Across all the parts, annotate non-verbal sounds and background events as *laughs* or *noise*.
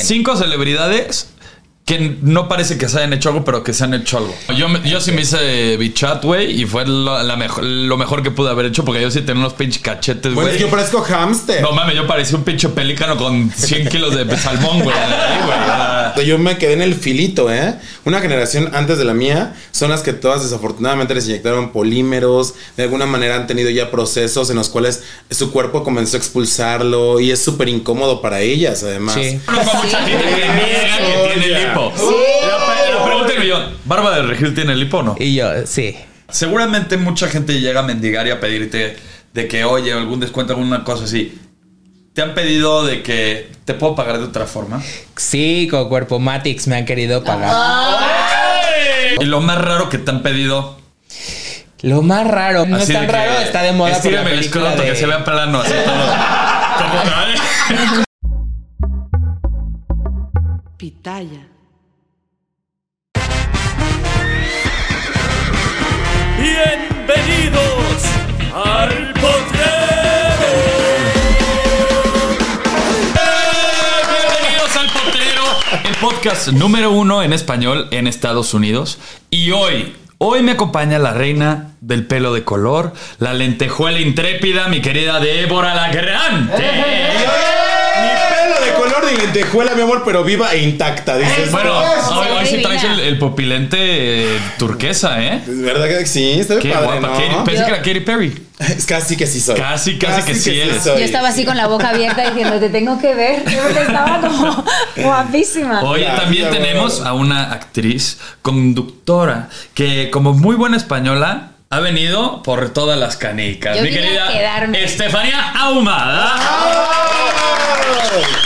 Cinco celebridades que no parece que se hayan hecho algo, pero que se han hecho algo. Yo, me- yo sí me hice bichat, güey, y fue lo, la mejor, lo mejor que pude haber hecho porque yo sí tenía unos pinches cachetes, Bueno, güey. yo parezco hámster. No mames, yo parecía un pinche pelícano con 100 *laughs* kilos de salmón, güey. Yo me quedé en el filito, ¿eh? Una generación antes de la mía son las que todas desafortunadamente les inyectaron polímeros, de alguna manera han tenido ya procesos en los cuales su cuerpo comenzó a expulsarlo y es súper incómodo para ellas, además. Sí. Conozco a mucha gente que niega que tiene lipo. La, la pregunta del millón, ¿Barba de Regil tiene lipo o no? Y yo, sí. Seguramente mucha gente llega a mendigar y a pedirte de que, oye, algún descuento, alguna cosa así. ¿Te han pedido de que te puedo pagar de otra forma? Sí, con Cuerpo Matix me han querido pagar. Y lo más raro que te han pedido. Lo más raro, no es así tan de que, raro, está de moda por la el escroto de... que se vea plano, así todo. *laughs* Pitaya. Al potrero. Bienvenidos al Potrero, el podcast número uno en español en Estados Unidos. Y hoy, hoy me acompaña la reina del pelo de color, la lentejuela intrépida, mi querida Débora la Grande. De lentejuela, mi amor, pero viva e intacta, dices. Bueno, "Oh, hoy, hoy sí traes el, el pupilente eh, turquesa, ¿eh? ¿Es verdad que sí? Está Qué padre, guapa. ¿no? Katy- pensé que era Katy Perry. Es casi que sí soy. Casi, casi que sí eres. soy. Yo estaba así con la boca abierta diciendo, te tengo que ver. Porque estaba como *laughs* guapísima. Oye, Gracias, también bueno. tenemos a una actriz conductora que, como muy buena española, ha venido por todas las canicas. Yo Mi vine a querida quedarme. Estefanía Ahumada.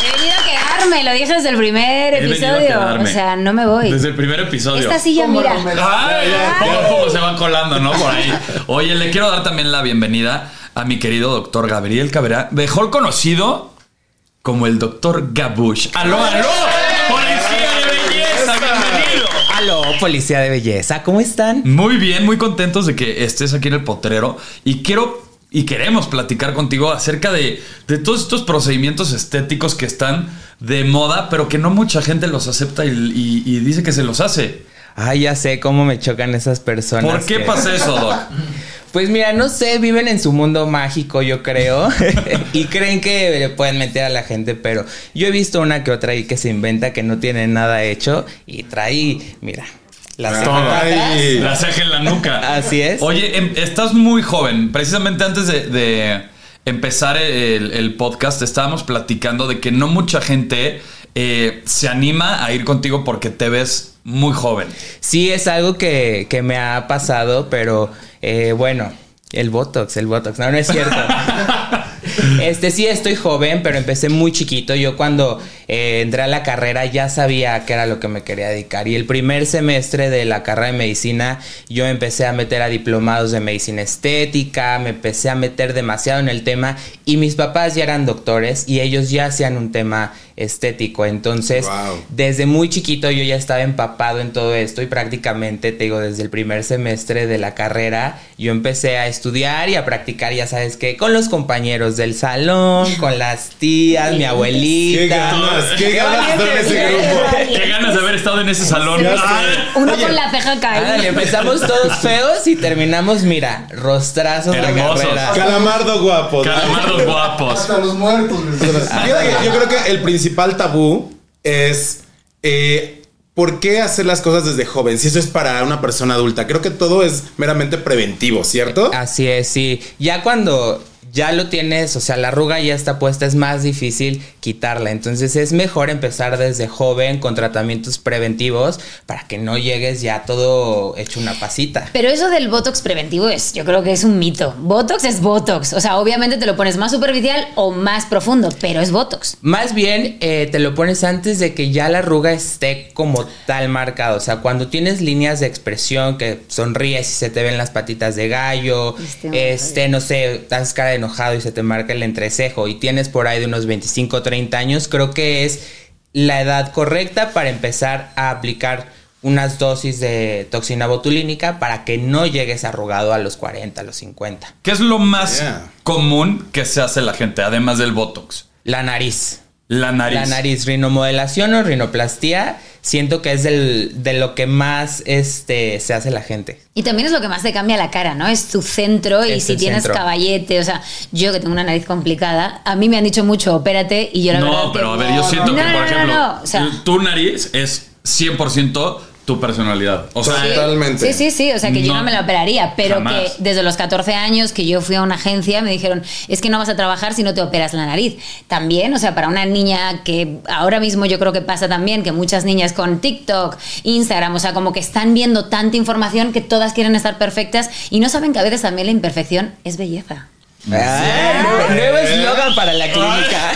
He venido a quedarme, lo dije desde el primer He episodio. O sea, no me voy. Desde el primer episodio. Esta silla, mira. Ay, poco a poco se van colando, ¿no? Por ahí. Oye, le quiero dar también la bienvenida a mi querido doctor Gabriel Cabrera, mejor conocido como el doctor Gabush. ¡Aló, aló! ¡Policía de belleza! ¡Bienvenido! Aló, policía de belleza, ¿cómo están? Muy bien, muy contentos de que estés aquí en el potrero y quiero y queremos platicar contigo acerca de, de todos estos procedimientos estéticos que están de moda, pero que no mucha gente los acepta y, y- y dice que se los hace. Ay, ya sé cómo me chocan esas personas. ¿Por qué que- pasa eso, Doc? *laughs* Pues mira, no sé, viven en su mundo mágico, yo creo. *laughs* y creen que le pueden meter a la gente, pero yo he visto una que otra ahí que se inventa que no tiene nada hecho y trae, mira, la ceja. Ay. La ceja en la nuca. Así es. Oye, em- estás muy joven. Precisamente antes de, de empezar el, el podcast, estábamos platicando de que no mucha gente eh, se anima a ir contigo porque te ves muy joven. Sí, es algo que, que me ha pasado, pero eh, bueno, el Botox, el Botox, no, no es cierto. *laughs* Este sí estoy joven, pero empecé muy chiquito. Yo cuando eh, entré a la carrera ya sabía que era lo que me quería dedicar. Y el primer semestre de la carrera de medicina yo empecé a meter a diplomados de medicina estética, me empecé a meter demasiado en el tema y mis papás ya eran doctores y ellos ya hacían un tema estético. Entonces, Wow. desde muy chiquito yo ya estaba empapado en todo esto y prácticamente, te digo, desde el primer semestre de la carrera, yo empecé a estudiar y a practicar, ya sabes qué, con los compañeros del salón, con las tías, mi abuelita. Qué ganas, qué ganas de estar en ese grupo. Qué ganas de haber estado en ese salón. Sé. Ay, Uno Oye. con la ceja caída. Empezamos todos feos y terminamos, mira, rostrazos de Hermosos. carrera. Calamardo guapo. Calamardos guapos. Hasta los muertos. yo creo que el principal tabú es eh, por qué hacer las cosas desde joven, si eso es para una persona adulta. Creo que todo es meramente preventivo, ¿cierto? Así es, sí. Ya cuando ya lo tienes, o sea, la arruga ya está puesta, es más difícil quitarla. Entonces es mejor empezar desde joven con tratamientos preventivos para que no llegues ya todo hecho una pasita. Pero eso del Botox preventivo es, yo creo que es un mito. Botox es Botox. O sea, obviamente te lo pones más superficial o más profundo, pero es Botox. Más bien eh, te lo pones antes de que ya la arruga esté como tal marcada. O sea, cuando tienes líneas de expresión que sonríes y se te ven las patitas de gallo, Este, este, no sé, haces cara de enojado y se te marca el entrecejo y tienes por ahí de unos 25 30 años, creo que es la edad correcta para empezar a aplicar unas dosis de toxina botulínica para que no llegues arrugado a los 40, a los 50. ¿Qué es lo más Yeah. común que se hace la gente, además del Botox? La nariz. La nariz. La nariz, rinomodelación o rinoplastía, siento que es del, de lo que más este, se hace la gente. Y también es lo que más te cambia la cara, ¿no? Es tu centro y si tienes centro. caballete, o sea, yo que tengo una nariz complicada, a mí me han dicho mucho, opérate y yo la verdad No, que pero a ver, no, yo siento no, que, no, por no, ejemplo, no, o sea, tu nariz es 100% tu personalidad. O sea. Totalmente. Sí, sí, sí. O sea, que yo No, no me la operaría, pero jamás. que desde los 14 años que yo fui a una agencia me dijeron, es que no vas a trabajar si no te operas la nariz. También, o sea, para una niña que ahora mismo yo creo que pasa también, que muchas niñas con TikTok, Instagram, o sea, como que están viendo tanta información que todas quieren estar perfectas y no saben que a veces también la imperfección es belleza. Ah, *laughs* nuevo eslogan para la clínica.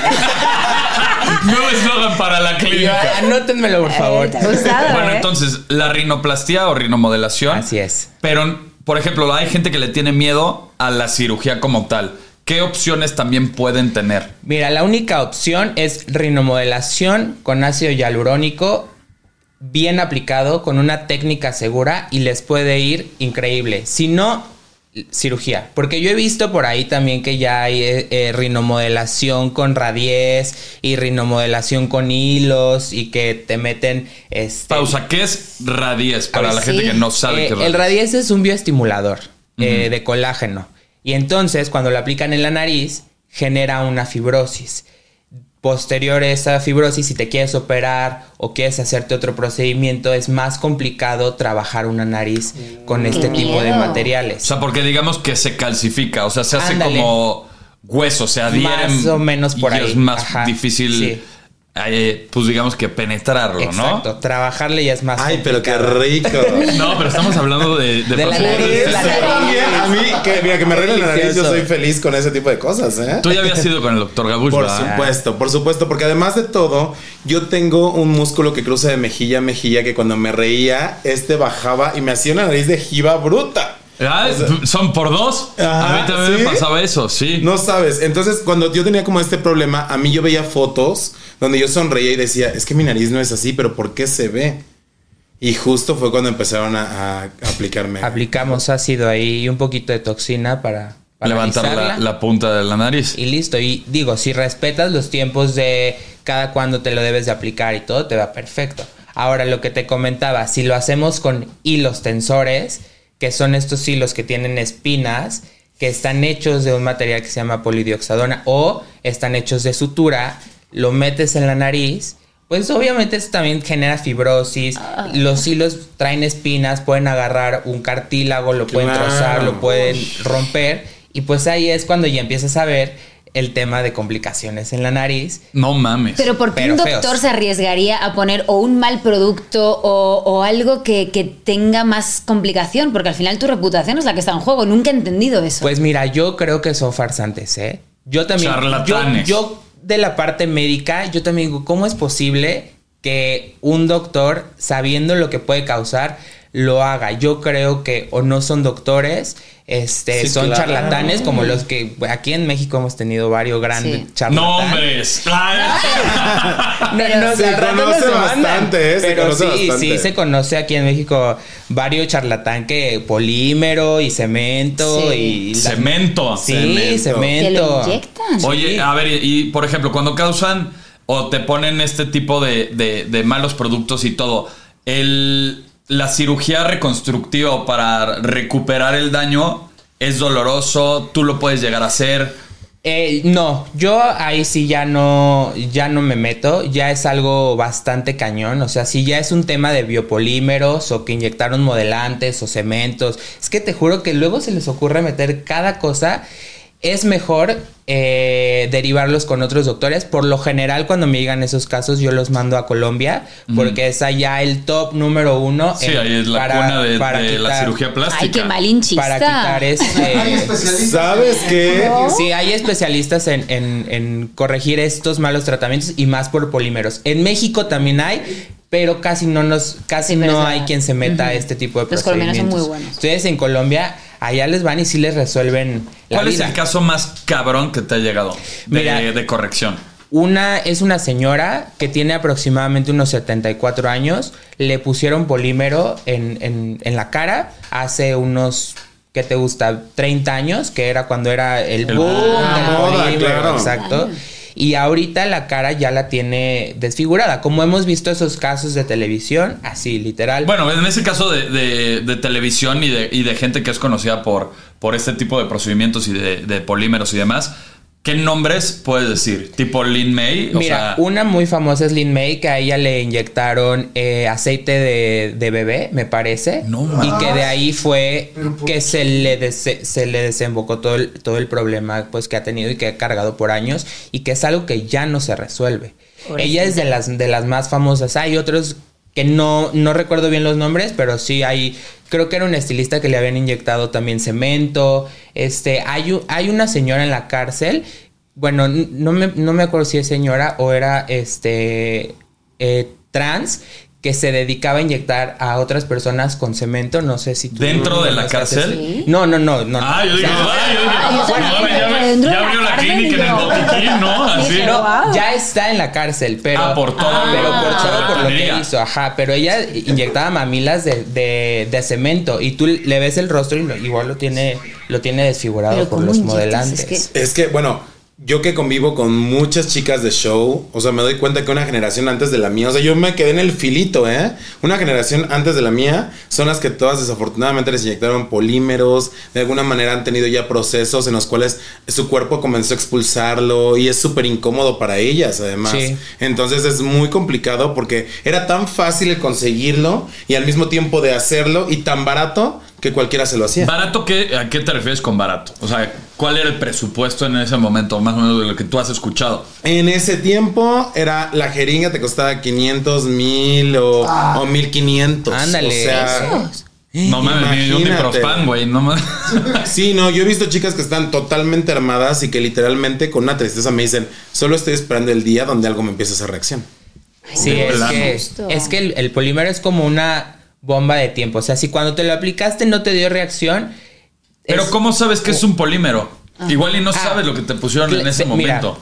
nuevo eslogan para la clínica. Anótenmelo, por favor. Eh, ¿te ha gustado, Bueno, eh? entonces, la rinoplastia o rinomodelación. Así es. Pero, por ejemplo, hay gente que le tiene miedo a la cirugía como tal. ¿Qué opciones también pueden tener? Mira, la única opción es rinomodelación con ácido hialurónico bien aplicado con una técnica segura y les puede ir increíble. Si no, cirugía. Porque yo he visto por ahí también que ya hay eh, eh, rinomodelación con radies y rinomodelación con hilos y que te meten... Este, Pausa, ¿qué es radies para ver, la gente que no sabe eh, qué es el radies? radies es un bioestimulador eh, de colágeno. Y entonces, cuando lo aplican en la nariz, genera una fibrosis. Posterior a esa fibrosis, si te quieres operar o quieres hacerte otro procedimiento, es más complicado trabajar una nariz con este Qué tipo de miedo. O materiales. sea, porque digamos que se calcifica, o sea, se hace Ándale. como hueso, se adhiere. Más o menos por y ahí. es más Ajá, difícil, sí. Eh, pues digamos que penetrarlo, Exacto, trabajarle ya es más Ay, pero qué rico. ¿no? *laughs* No, pero estamos hablando de, De la nariz, la también, a mí, que, mira, que me arreglen la nariz, yo soy feliz con ese tipo de cosas, ¿eh? Tú ya habías ido con el doctor Gabush, Por ¿verdad? supuesto, por supuesto, porque además de todo, yo tengo un músculo que cruza de mejilla a mejilla que cuando me reía, este bajaba y me hacía una nariz de jiba bruta. Ah, ¿Son por dos? Ajá, a mí también ¿sí? me pasaba eso, sí. No sabes, entonces cuando yo tenía como este problema, a mí yo veía fotos donde yo sonreía y decía, es que mi nariz no es así, pero ¿por qué se ve? Y justo fue cuando empezaron a, a aplicarme. Aplicamos ácido ahí y un poquito de toxina para, para Levantar la, la punta de la nariz. Y listo. Y digo, si respetas los tiempos de cada cuándo te lo debes de aplicar y todo, te va perfecto. Ahora, lo que te comentaba, si lo hacemos con hilos tensores, que son estos hilos que tienen espinas, que están hechos de un material que se llama polidioxadona o están hechos de sutura, lo metes en la nariz, pues obviamente esto también genera fibrosis. Los hilos traen espinas, pueden agarrar un cartílago, lo pueden Claro. trozar, lo pueden romper. Y pues ahí es cuando ya empiezas a ver el tema de complicaciones en la nariz. No mames. Pero ¿por qué Pero un doctor feos. se arriesgaría a poner o un mal producto o, o algo que, que tenga más complicación? Porque al final tu reputación es la que está en juego. Nunca he entendido eso. Pues mira, yo creo que son farsantes, ¿eh? Yo también. Yo, Charlatanes. yo, de la parte médica, yo también digo, ¿cómo es posible que un doctor, sabiendo lo que puede causar, lo haga. Yo creo que o no son doctores, este, Sí, son claro. charlatanes como los que aquí en México hemos tenido varios grandes Sí. charlatanes. Nombres. *laughs* No, Se conoce bastante, ¿eh? Se Pero conoce sí, bastante. sí se conoce aquí en México varios charlatán que polímero y cemento Sí. y la- Cemento. Sí, Cemento. cemento. Lo inyectan. Oye, a ver, y, y, por ejemplo, cuando causan o te ponen este tipo de, de- de malos productos y todo, el, la cirugía reconstructiva para recuperar el daño es doloroso, tú lo puedes llegar a hacer. Eh, no, yo ahí sí ya no, ya no me meto, ya es algo bastante cañón, o sea, si ya es un tema de biopolímeros o que inyectaron modelantes o cementos, es que te juro que luego se les ocurre meter cada cosa, es mejor eh, derivarlos con otros doctores, por lo general cuando me llegan esos casos yo los mando a Colombia, porque es allá el top número uno. Sí, en- ahí es la cuna de, para de la quitar- cirugía plástica. Ay, qué malinchista. Para quitar este... *laughs* ¿Sabes qué? Sí, hay especialistas en, en- en corregir estos malos tratamientos y más por polímeros. En México también hay, pero casi no nos, casi Sí, no hay quien se meta a este tipo de Los colombianos son muy procedimientos. buenos. Ustedes en Colombia, allá les van y sí les resuelven la ¿Cuál es el caso más cabrón que te ha llegado de, Mira. de corrección? Una es una señora que tiene aproximadamente unos 74 años. Le pusieron polímero en, en- en la cara hace unos, ¿qué te gusta? 30 años, que era cuando era el, El boom La moda, polímero, claro. Exacto. Y ahorita la cara ya la tiene desfigurada. Como hemos visto esos casos de televisión, así, literal. Bueno, en ese caso de, de- televisión y de, y de gente que es conocida por, por este tipo de procedimientos y de polímeros y demás, ¿qué nombres puedes decir? ¿Tipo Lin May? O Mira, sea, una muy famosa es Lin May, que a ella le inyectaron eh, aceite de, de bebé, me parece. No y mames. que de ahí fue que se le, dese- se le desembocó todo el, todo el problema pues, que ha tenido y que ha cargado por años. Y que es algo que ya no se resuelve. Ella es de las, de las más famosas. Hay otros que no, no recuerdo bien los nombres, pero sí hay. Creo que era un estilista que le habían inyectado también cemento. Este, hay, hay una señora en la cárcel. Bueno, no me, no me acuerdo si es señora o era este eh, trans que se dedicaba a inyectar a otras personas con cemento. No sé si tú ¿Dentro de la cárcel? ese- No, no, no, no. Ah, yo O dije, sea, ah, ya, abrió la clínica en el botiquín, ¿no? Así. Dije, No, Wow. ya está en la cárcel, pero. Ah, por todo Ah, pero por todo por lo que hizo, ajá. Pero ella inyectaba mamilas de, de, de cemento y tú le ves el rostro y lo- igual lo tiene, lo tiene desfigurado por ¿cómo los modelantes. Es que- Es que, bueno, yo que convivo con muchas chicas de show, o sea, me doy cuenta que una generación antes de la mía, o sea, yo me quedé en el filito, ¿eh? Una generación antes de la mía son las que todas desafortunadamente les inyectaron polímeros, de alguna manera han tenido ya procesos en los cuales su cuerpo comenzó a expulsarlo y es súper incómodo para ellas, además. Sí. Entonces es muy complicado porque era tan fácil el conseguirlo y al mismo tiempo de hacerlo y tan barato que cualquiera se lo hacía. ¿Barato qué? ¿A qué te refieres con barato? O sea, ¿cuál era el presupuesto en ese momento, más o menos de lo que tú has escuchado? En ese tiempo era la jeringa te costaba 500 mil o, o 1500. Ándale. O sea. No mames, ni un güey. No mames. *laughs* sí, no, yo he visto chicas que están totalmente armadas y que literalmente con una tristeza me dicen, solo estoy esperando el día donde algo me empiece a hacer reacción. Sí, es que, es que el, el polímero es como una bomba de tiempo. O sea, si cuando te lo aplicaste no te dio reacción. Pero es- ¿cómo sabes que es un polímero? Igual y no Ah. sabes lo que te pusieron en ese Mira, momento.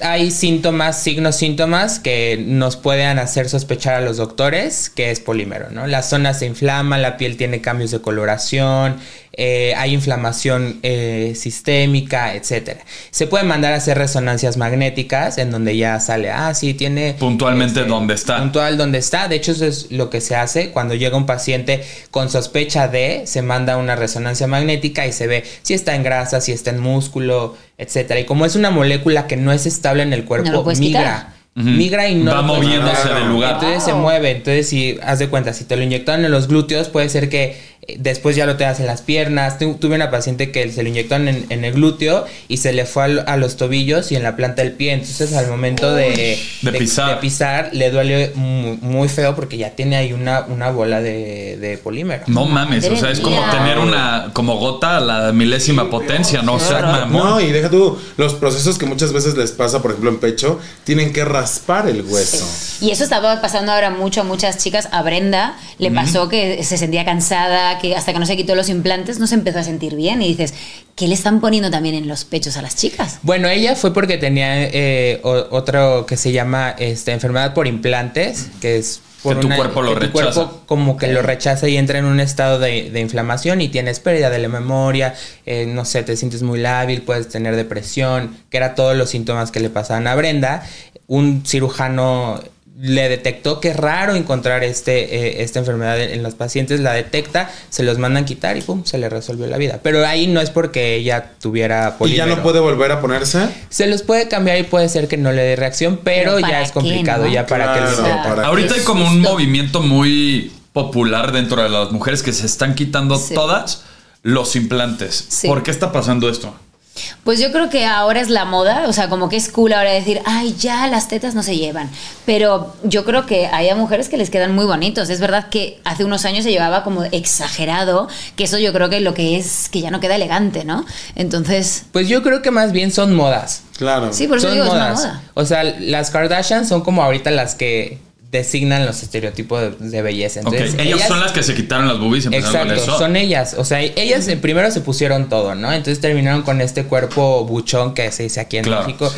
hay síntomas, signos, síntomas que nos pueden hacer sospechar a los doctores que es polímero, ¿no? La zona se inflama, la piel tiene cambios de coloración, eh, hay inflamación eh, sistémica, etcétera. Se puede mandar a hacer resonancias magnéticas en donde ya sale, ah, sí, tiene... Puntualmente dónde está. Puntual dónde está. De hecho, eso es lo que se hace cuando llega un paciente con sospecha de, se manda una resonancia magnética y se ve si está en grasa, si está en músculo, etcétera. Y como es una molécula que no es estable en el cuerpo, No migra. quitar. Migra y no Va moviéndose del lugar. Entonces se mueve. Entonces, si haz de cuenta, si te lo inyectaron en los glúteos, puede ser que eh, después ya lo tengas en las piernas. Tu- tuve una paciente que se lo inyectaron en, en el glúteo y se le fue al- a, los tobillos y en la planta del pie. Entonces, al momento de, De pisar. de pisar, le duele muy, muy feo porque ya tiene ahí una, una bola de, de polímero. No mames, o sea, es como tener una como gota a la milésima potencia, ¿no? O sea. No, y deja tú, los procesos que muchas veces les pasa, por ejemplo, en pecho, tienen que raspar el hueso. Y eso estaba pasando ahora mucho a muchas chicas. A Brenda le pasó que se sentía cansada, que hasta que no se quitó los implantes no se empezó a sentir bien. Y dices, ¿qué le están poniendo también en los pechos a las chicas? Bueno, ella fue porque tenía eh, otro que se llama este, enfermedad por implantes, que es por Que tu cuerpo lo que tu rechaza. cuerpo como que lo rechaza y entra en un estado de, de inflamación y tienes pérdida de la memoria, eh, no sé, te sientes muy lábil, puedes tener depresión, que era todos los síntomas que le pasaban a Brenda. Un cirujano le detectó que es raro encontrar este, eh, esta enfermedad en, en los pacientes, la detecta, se los mandan quitar y pum, se le resolvió la vida. Pero ahí no es porque ella tuviera ¿Y ya polímero. no puede volver a ponerse? Se los puede cambiar y puede ser que no le dé reacción, pero, Pero ya ¿para es complicado, qué, no? ya para que lo para Ahorita hay como un movimiento muy popular dentro de las mujeres que se están quitando Sí. todas los implantes. Sí. ¿Por qué está pasando esto? Pues yo creo que ahora es la moda, o sea, como que es cool ahora decir, ay, ya las tetas no se llevan. Pero yo creo que hay a mujeres que les quedan muy bonitos. Es verdad que hace unos años se llevaba como exagerado, que eso yo creo que lo que es que ya no queda elegante, ¿no? Entonces, Pues yo creo que más bien son modas. Claro. sí, por eso son digo, es una modas. moda. O sea, las Kardashian son como ahorita las que designan los estereotipos de, de belleza. Entonces, ellas, son las que se quitaron las boobies y empezaron Exacto, con eso. son ellas. O sea, ellas primero se pusieron todo, ¿no? Entonces terminaron con este cuerpo buchón que se dice aquí en Claro. México.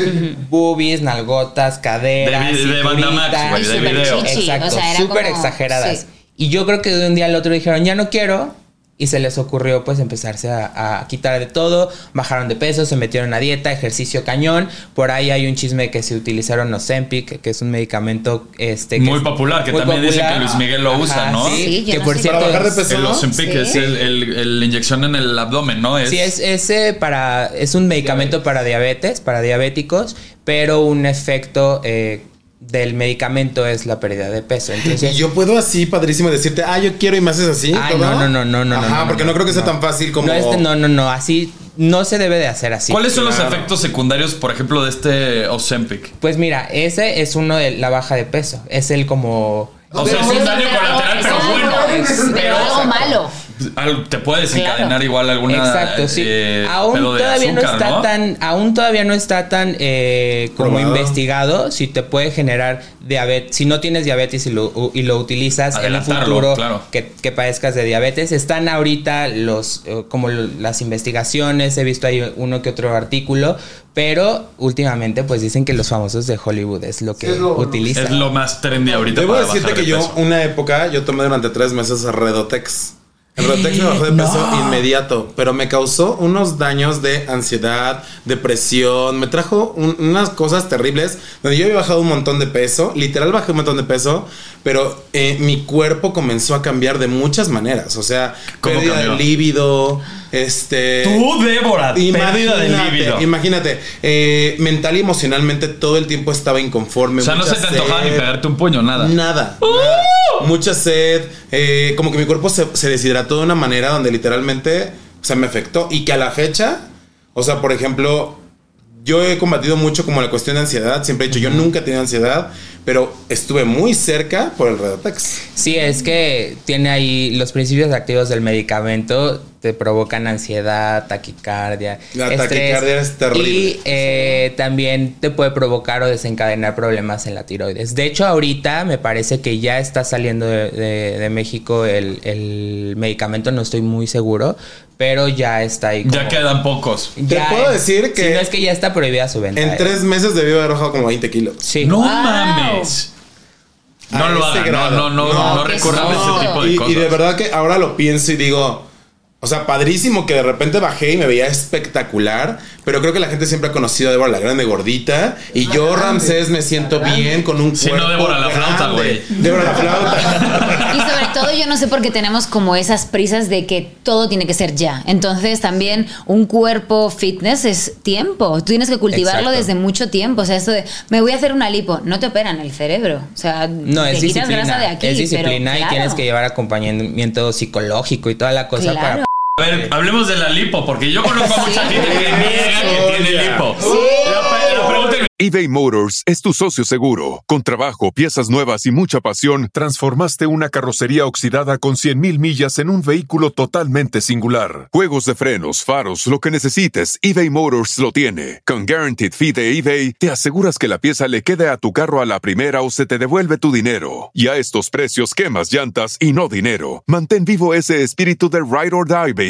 Boobies, nalgotas, caderas. De de Banda Max, cinturita. güey, Y de video. chichi, Exacto, o sea, súper como- exageradas. sí. Y yo creo que de un día al otro dijeron, ya no quiero. Y se les ocurrió pues empezarse a, a quitar de todo, bajaron de peso, se metieron a dieta, ejercicio cañón. Por ahí hay un chisme que se utilizaron Ozempic, que es un medicamento este que Muy es popular, que también dicen que Luis Miguel lo usa, ¿no? Sí, Sí, que no por cierto ¿Para bajar de es- peso? El Ozempic Sí. es el, el- el- la inyección en el abdomen, ¿no? Es, Sí, es, es, eh, para, es un medicamento para diabetes, para diabéticos, pero un efecto eh, del medicamento es la pérdida de peso. Entonces, Y yo puedo así, padrísimo, decirte, ah, yo quiero y me haces así. Ay, ¿todo? no, no, no, no, no. Ajá, no, no, porque no, creo que sea tan fácil como. No, este- no, no, no, así no se debe de hacer así. ¿Cuáles son los efectos secundarios, por ejemplo, de este Ozempic? Pues mira, ese es uno de la baja de peso. Es el como... O sea, es un daño colateral, pero bueno. Pero algo malo. Te puede desencadenar Claro. igual alguna Exacto, sí. eh, aún todavía no está ¿no? tan, aún todavía no está tan eh, como Probado. investigado si te puede generar diabetes, si no tienes diabetes y lo, y lo utilizas en un Adelantarlo, futuro claro. que, que padezcas de diabetes. Están ahorita los eh, como lo- las investigaciones, he visto ahí uno que otro artículo, pero últimamente pues dicen que los famosos de Hollywood es lo que utilizan. Es lo más trendy ahorita Debo para decirte bajar que yo, peso. una época, yo tomé durante tres meses Redotex. El Redotex me bajó de peso inmediato, pero me causó unos daños de ansiedad, depresión, me trajo un- unas cosas terribles, donde yo había bajado un montón de peso, literal bajé un montón de peso, pero eh, mi cuerpo comenzó a cambiar de muchas maneras, o sea, ¿Cómo pérdida cambió? de líbido, este... Tú, Débora, pérdida de líbido. Imagínate, eh, mental y emocionalmente todo el tiempo estaba inconforme. O sea, no se te antojaba ni pegarte un puño, nada. Nada, ¡Uh! nada. Mucha sed. eh, como que mi cuerpo se, se deshidrató de una manera donde literalmente o sea, me afectó. Y que a la fecha, o sea, por ejemplo, yo he combatido mucho como la cuestión de ansiedad. Siempre he dicho, yo nunca he tenido ansiedad, pero estuve muy cerca por el Redotex. Sí, es que tiene ahí los principios activos del medicamento, te provocan ansiedad, taquicardia. La estrés, taquicardia es terrible. Y eh, también te puede provocar o desencadenar problemas en la tiroides. De hecho, ahorita me parece que ya está saliendo de, de- de México el, el medicamento, no estoy muy seguro, pero ya está ahí. Ya quedan pocos. Te puedo decir que- Si no es que ya está prohibida su venta. En eh. tres meses debió haber bajado como 20 kilos. Sí. No Wow. mames. No A lo hagan, no, no, no, No, no, recurran a ese tipo de y, cosas. y de verdad que ahora lo pienso y digo, o sea, padrísimo que de repente bajé y me veía espectacular, pero creo que la gente siempre ha conocido a Débora la Grande gordita y yo, Ramsés, me siento bien con un Sí, no, cuerpo Débora la flauta, güey. Débora la flauta. Y sobre todo yo no sé por qué tenemos como esas prisas de que todo tiene que ser ya. Entonces también un cuerpo fitness es tiempo. Tú tienes que cultivarlo Exacto. desde mucho tiempo. O sea, esto de me voy a hacer una lipo, no te operan el cerebro. O sea, No, te es quitas disciplina. grasa de aquí. es disciplina pero, y claro. tienes que llevar acompañamiento psicológico y toda la cosa Claro. para A ver, hablemos de la lipo, porque yo conozco a mucha gente que niega que tiene lipo. EBay Motors es tu socio seguro. Con trabajo, piezas nuevas y mucha pasión, transformaste una carrocería oxidada con 100.000 millas en un vehículo totalmente singular. Juegos de frenos, faros, lo que necesites, eBay Motors lo tiene. Con Guaranteed Fee de eBay, te aseguras que la pieza le quede a tu carro a la primera o se te devuelve tu dinero. Y a estos precios, quemas llantas y no dinero. Mantén vivo ese espíritu de Ride or Die, baby,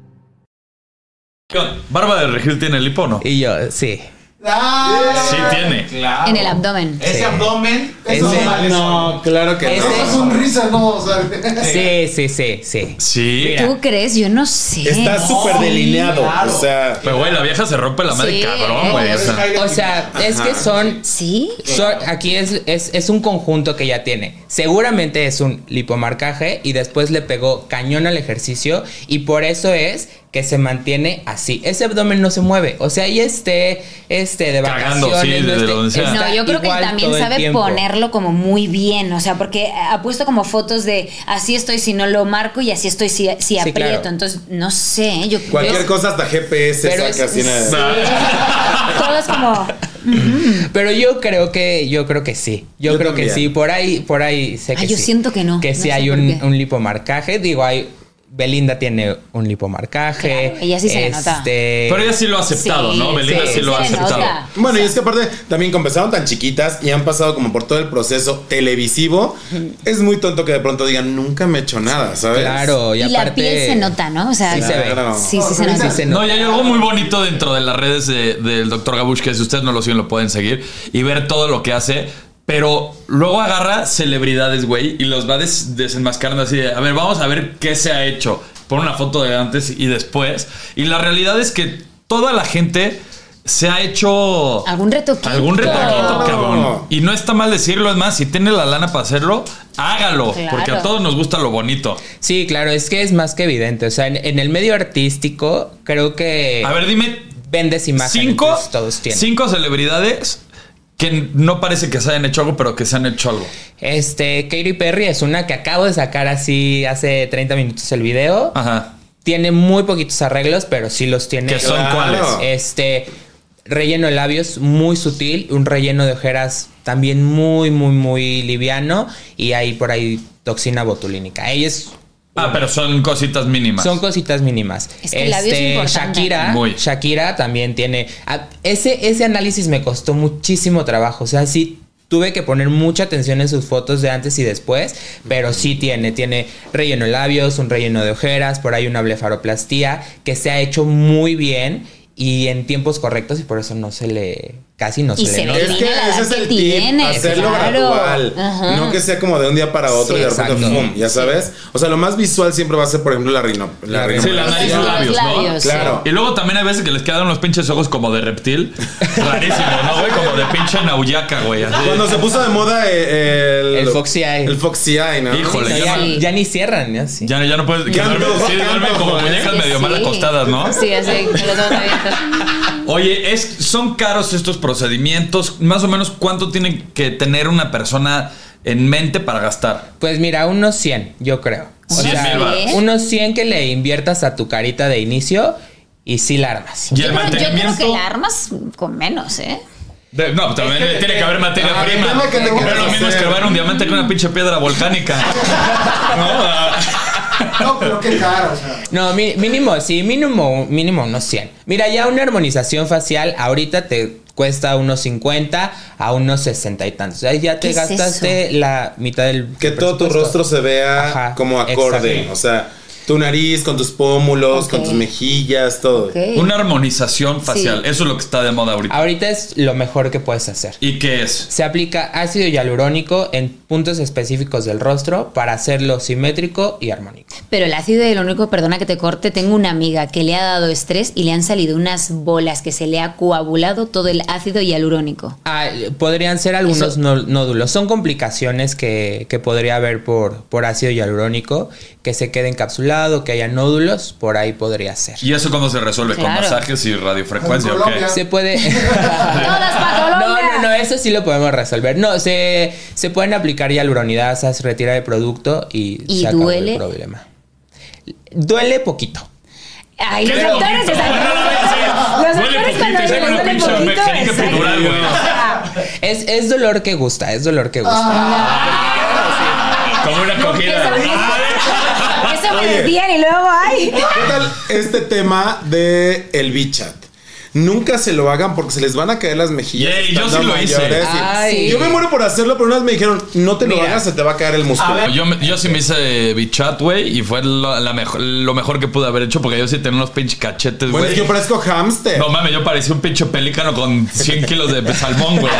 ¿Qué onda? ¿Barba de regil tiene lipo o no? Y yo, sí. Sí tiene. En el abdomen. Ese abdomen. Ese- eso no, No, claro que Ese- no. Esa sonrisa no, o sea. *laughs* Sí, sí, sí, sí. Sí. Mira. ¿Tú crees? Yo no sé. Está súper delineado. claro. O sea, Pero, güey, la vieja se rompe la madre Sí. cabrón, güey. O sea, O sea, es que son *laughs* ¿Sí? son- aquí es, es, es un conjunto que ya tiene. Seguramente es un lipomarcaje y después le pegó cañón al ejercicio y por eso es que se mantiene así. Ese abdomen no se mueve. O sea, ahí esté este, de Cagando, vacaciones. sí, no donde sea. yo creo que también sabe ponerlo como muy bien, o sea, porque ha puesto como fotos de así estoy si no lo marco y así estoy si, si aprieto. claro. Entonces, no sé, yo cualquier yo- cosa hasta GPS Pero saca es- una- *laughs* Todo es como Pero yo creo que yo creo que sí. Yo, Yo creo también. que sí. Por ahí por ahí sé que Ah, yo sí. siento que no. Que No sí hay un, un lipomarcaje. Digo, hay Belinda tiene un lipomarcaje. Claro, ella sí se le nota. Este, pero ella sí lo ha aceptado, Sí, ¿no? Belinda sí, sí, lo ha aceptado. nota. Bueno, y es que aparte también como empezaron tan chiquitas y han pasado como por todo el proceso televisivo, es muy tonto que de pronto digan, nunca me he hecho nada, ¿sabes? Claro, y, y, la aparte piel se nota, ¿no? O sea, Sí se ve. Sí, sí se nota. Sí se No, y hay algo muy bonito dentro de las redes de- del Dr. Gabush que si ustedes no lo siguen lo pueden seguir y ver todo lo que hace. Pero luego agarra celebridades, güey, y los va des- desenmascarando así de, a ver, vamos a ver qué se ha hecho. Pon una foto de antes y después. Y la realidad es que toda la gente se ha hecho... Algún retoquito. Algún retoquito, cabrón. Y no está mal decirlo, es más, si tiene la lana para hacerlo, hágalo. Claro. Porque a todos nos gusta lo bonito. Sí, claro, es que es más que evidente. O sea, en, en el medio artístico, creo que A ver, dime vendes imágenes. cinco, todos tienen. cinco celebridades que no parece que se hayan hecho algo, pero que se han hecho algo. Este, Katy Perry es una que acabo de sacar así hace 30 minutos el video. Ajá. Tiene muy poquitos arreglos, pero sí los tiene. ¿Qué son Claro. cuáles? Este relleno de labios muy sutil, un relleno de ojeras también muy, muy, muy liviano y hay por ahí toxina botulínica. Ella es Ah, pero son cositas mínimas. son cositas mínimas. Este, Es que el labio es importante. Shakira, Muy. Shakira también tiene. ah, Ese, ese análisis me costó muchísimo trabajo. O sea, sí tuve que poner mucha atención en sus fotos de antes y después. Pero sí tiene. Tiene relleno de labios, un relleno de ojeras, por ahí una blefaroplastía que se ha hecho muy bien y en tiempos correctos y por eso no se le. Casi no se Y le se nota. Es que ese es el tip, tiene, hacerlo claro. gradual. Ajá. No que sea como de un día para otro Sí, y de repente ya sabes. O sea, lo más visual siempre va a ser, por ejemplo, la rino. La Sí, Sí, la nariz y Los labios, ¿no? labios, Claro. Y luego también hay veces que les quedan unos pinches ojos como de reptil. *laughs* Rarísimo, ¿no, güey? Como de pinche nauyaca, güey. así. Cuando se puso de moda eh, el... El Foxy Eye. El Foxy Eye, ¿no? Híjole, No, ya ya, ya ni cierran, ya sí. Ya, ya no puedes. que Canto, duermen, sí, duermen como muñecas Sí, medio sí. mal acostadas, ¿no? Sí, así, con los ojos abiertos. Oye, es, son caros estos procedimientos. Más o menos, ¿cuánto tiene que tener una persona en mente para gastar? Pues mira, unos 100, yo creo. O 100 sea, mil baros. unos 100 que le inviertas a tu carita de inicio y sí la armas. Y Yo el creo, yo creo mantenimiento. que la armas con menos, ¿eh? De- no, también tiene que haber materia Ah, prima. que No es lo mismo hacer. escarbar un diamante que una pinche piedra volcánica. *laughs* ¿No? No, pero qué caro, o sea. No, mi- mínimo, sí, mínimo, mínimo unos 100. Mira, ya una armonización facial ahorita te cuesta unos 50 a unos 60 y tantos. Ahí ya te ¿Qué es gastaste la mitad del Que todo tu rostro se vea Ajá, como acorde. exacto. O sea, Tu nariz, con tus pómulos, con tus mejillas, todo. Una armonización facial. Eso es lo que está de moda ahorita. Ahorita es lo mejor que puedes hacer. ¿Y qué es? Se aplica ácido hialurónico en puntos específicos del rostro para hacerlo simétrico y armónico. Pero el ácido hialurónico, perdona que te corte, tengo una amiga que le ha dado estrés y le han salido unas bolas que se le ha coagulado todo el ácido hialurónico. Ah, podrían ser algunos Eso- nódulos. Son complicaciones que, que podría haber por, por ácido hialurónico, que se quede encapsulado, que haya nódulos, por ahí podría ser. ¿Y eso cómo se resuelve? ¿Con masajes y radiofrecuencia En o qué? Se puede. *laughs* Todas pa' No, Colombia. no, no, eso sí lo podemos resolver. No, se, se pueden aplicar hialuronidasas, retira de producto y, ¿Y se acabó duele? el problema. Duele poquito. Ay, los doctores poquito. están Los doctores cuando se duele poquito. *laughs* Es, es dolor que gusta, es dolor que gusta. Como una cogida. Decían y luego ay. ¿Qué tal este tema de el bichat? Nunca se lo hagan porque se les van a caer las mejillas. Yay, yo sí lo hice. Ay. Yo me muero por hacerlo, pero una vez me dijeron, no te lo Mira. hagas, se te va a caer el músculo. Yo, sí me hice bichat, güey, y fue lo, la mejor, lo mejor que pude haber hecho porque yo sí tenía unos pinches cachetes, Bueno, güey. yo parezco hámster. No mames, yo parecía un pinche pelícano con 100 *laughs* kilos de salmón, güey.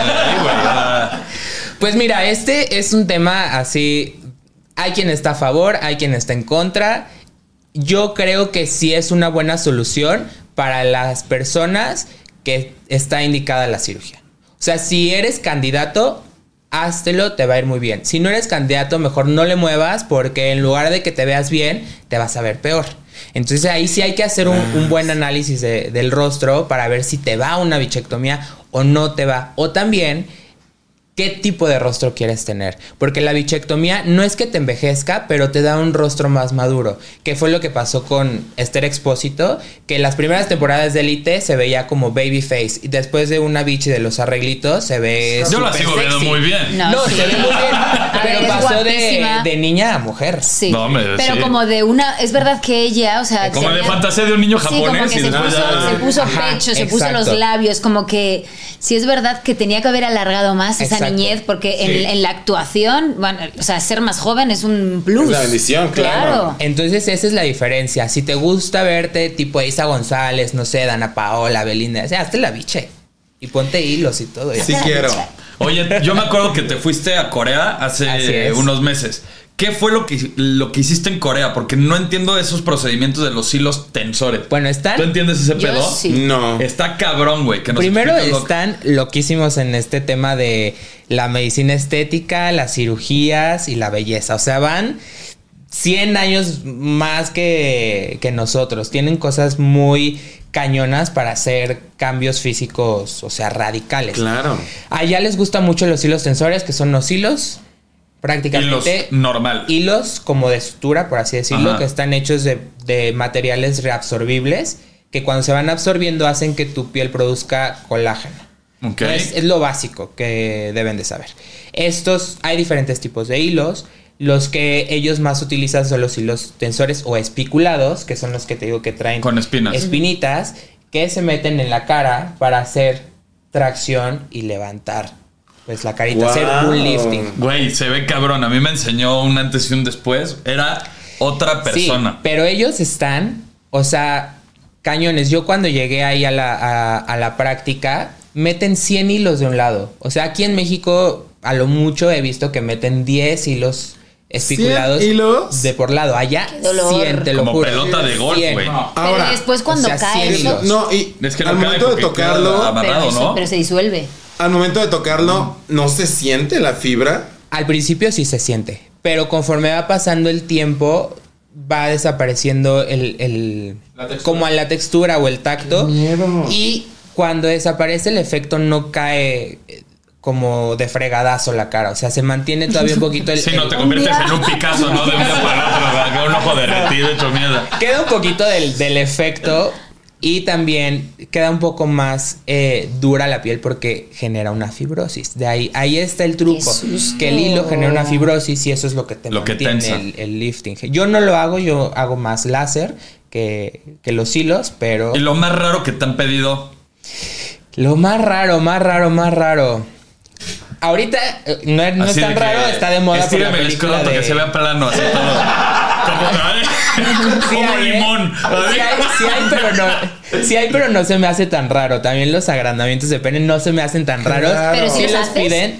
Pues mira, este es un tema así. Hay quien está a favor, hay quien está en contra. Yo creo que sí es una buena solución para las personas que está indicada la cirugía. O sea, si eres candidato, háztelo, te va a ir muy bien. Si no eres candidato, mejor no le muevas porque en lugar de que te veas bien, te vas a ver peor. Entonces ahí sí hay que hacer un, un buen análisis de- del rostro para ver si te va una bichectomía o no te va. O también qué tipo de rostro quieres tener. Porque la bichectomía no es que te envejezca, pero te da un rostro más maduro. Que fue lo que pasó con Esther Expósito, que en las primeras temporadas de Elite se veía como baby face. Y después de una bichi de los arreglitos se ve. Yo la sigo viendo muy bien. No, No, sí. se ve muy bien. *laughs* Ver, Pero pasó de, niña a mujer. Sí. No, hombre, pero sí. como de una. Es verdad que ella, o sea. Como se de fantasía de un niño Sí, como japonés que y se puso, ya- se puso Ajá, pecho, se puso exacto. los labios, como que sí es verdad que tenía que haber alargado más esa Exacto. niñez, porque Sí. en, en la actuación, bueno, o sea, ser más joven es un plus. Es una bendición, claro. Entonces esa es la diferencia. Si te gusta verte tipo Isa González, no sé, Dana Paola, Belinda, o sea, hazte la biche. Y ponte hilos y todo. Sí quiero. Oye, yo me acuerdo que te fuiste a Corea hace unos meses. ¿Qué fue lo que, lo que hiciste en Corea? Porque no entiendo esos procedimientos de los hilos tensores. Bueno, están- ¿Tú entiendes ese Yo pedo? sí. No. Está cabrón, güey. que nos Primero expliques lo- están loquísimos en este tema de la medicina estética, las cirugías y la belleza. O sea, van 100 años más que, que nosotros. Tienen cosas muy cañonas para hacer cambios físicos, o sea, radicales. Claro. Allá les gustan mucho los hilos tensores, que son los hilos, hilos prácticamente normal. hilos como de sutura, por así decirlo, Ajá. que están hechos de, de materiales reabsorbibles, que cuando se van absorbiendo hacen que tu piel produzca colágeno. Es, es lo básico que deben de saber. Estos, hay diferentes tipos de hilos. Los que ellos más utilizan son los hilos tensores o espiculados, que son los que te digo que traen Con espinas. espinitas, que se meten en la cara para hacer tracción y levantar pues la carita, hacer un lifting. Güey, se ve cabrón. A mí me enseñó un antes y un después. Era otra persona. Sí, pero ellos están, o sea, cañones. Yo cuando llegué ahí a la, a, a la práctica, meten 100 hilos de un lado. O sea, aquí en México, a lo mucho he visto que meten 10 hilos espiculados 100 hilos? de por lado. Allá, Qué dolor. 100, te lo Como juro. pelota de golf, 100. güey. Pero Ahora, después cuando o sea, cae no, y Es que no al momento de tocarlo, amarrado, pero, eso- ¿no? pero se disuelve. Al momento de tocarlo, ¿no se siente la fibra? Al principio sí se siente, pero conforme va pasando el tiempo va desapareciendo el, el- como la textura o el tacto miedo. y cuando desaparece el efecto no cae eh, como de fregadazo la cara, o sea, se mantiene todavía un poquito el, *laughs* Sí, no te conviertes en un Picasso, ¿no? De un día para otro, un ojo derretido hecho mierda. queda un poquito del, del efecto y también queda un poco más eh, dura la piel porque genera una fibrosis. De ahí, ahí está el truco. Que el hilo genera una fibrosis y eso es lo que te Lo mantiene el, el lifting. Yo no lo hago, yo hago más láser que, que los hilos, pero Y lo más raro que te han pedido. lo más raro, más raro, más raro. Ahorita eh, no, es- no tan raro, está de moda por la estírame el escroto de... que se vea plano, así todo. Como, Sí como hay, ¿eh? limón. Sí hay, sí hay, pero no. Sí hay, pero no se me hace tan raro. También los agrandamientos de pene no se me hacen tan raros. Claro. Pero si Sí los piden.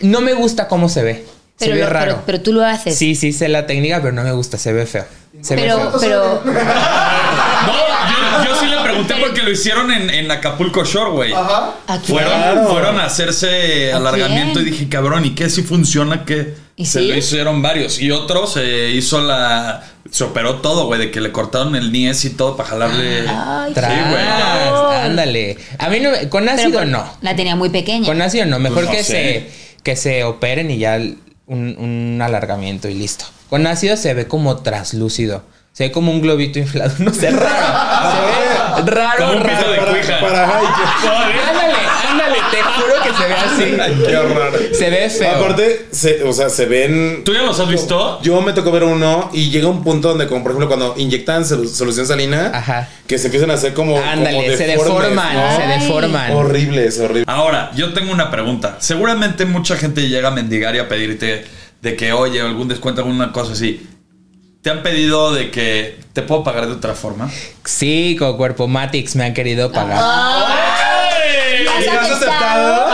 No me gusta cómo se ve. Pero, se ve lo- raro. pero, pero tú lo haces. Sí, sí sé la técnica, pero no me gusta. Se ve feo. Se ve Pero, feo. pero, No, yo, yo sí le pregunté porque lo hicieron en, en Acapulco Shore, güey. Ajá. ¿a quién? Fueron, Claro. fueron a hacerse ¿A alargamiento y dije, cabrón, ¿y qué si funciona? que ¿Y Se sí? lo hicieron varios. Y otro se hizo la. Se operó todo, güey, de que le cortaron el niés y todo para jalarle. Ay, Sí, güey. ándale. A mí no, me- con ácido con- no. La tenía muy pequeña. Con ácido no. Mejor Pues no que sé. se que se operen y ya un, un alargamiento y listo. Con ácido se ve como traslúcido. Se ve como un globito *laughs* inflado. No sé, raro. Se ve raro, Como un piso raro. de cuija. Para, ay, Ándale, ándale, te juro que se ve así. *laughs* qué raro. Se ve feo. Aparte, se, o sea, se ven. ¿Tú ya los has visto? Yo me tocó ver uno y llega un punto donde, como por ejemplo, cuando inyectan sol- solución salina, Ajá. que se empiezan a hacer como. Ándale, como se deformes, deforman, ¿no? se Ay. deforman. Horrible, es horrible. Ahora, yo tengo una pregunta. Seguramente mucha gente llega a mendigar y a pedirte de que, oye, algún descuento, alguna cosa así. ¿Te han pedido de que te puedo pagar de otra forma? Sí, con Cuerpo Matix me han querido pagar. ¿Y has aceptado?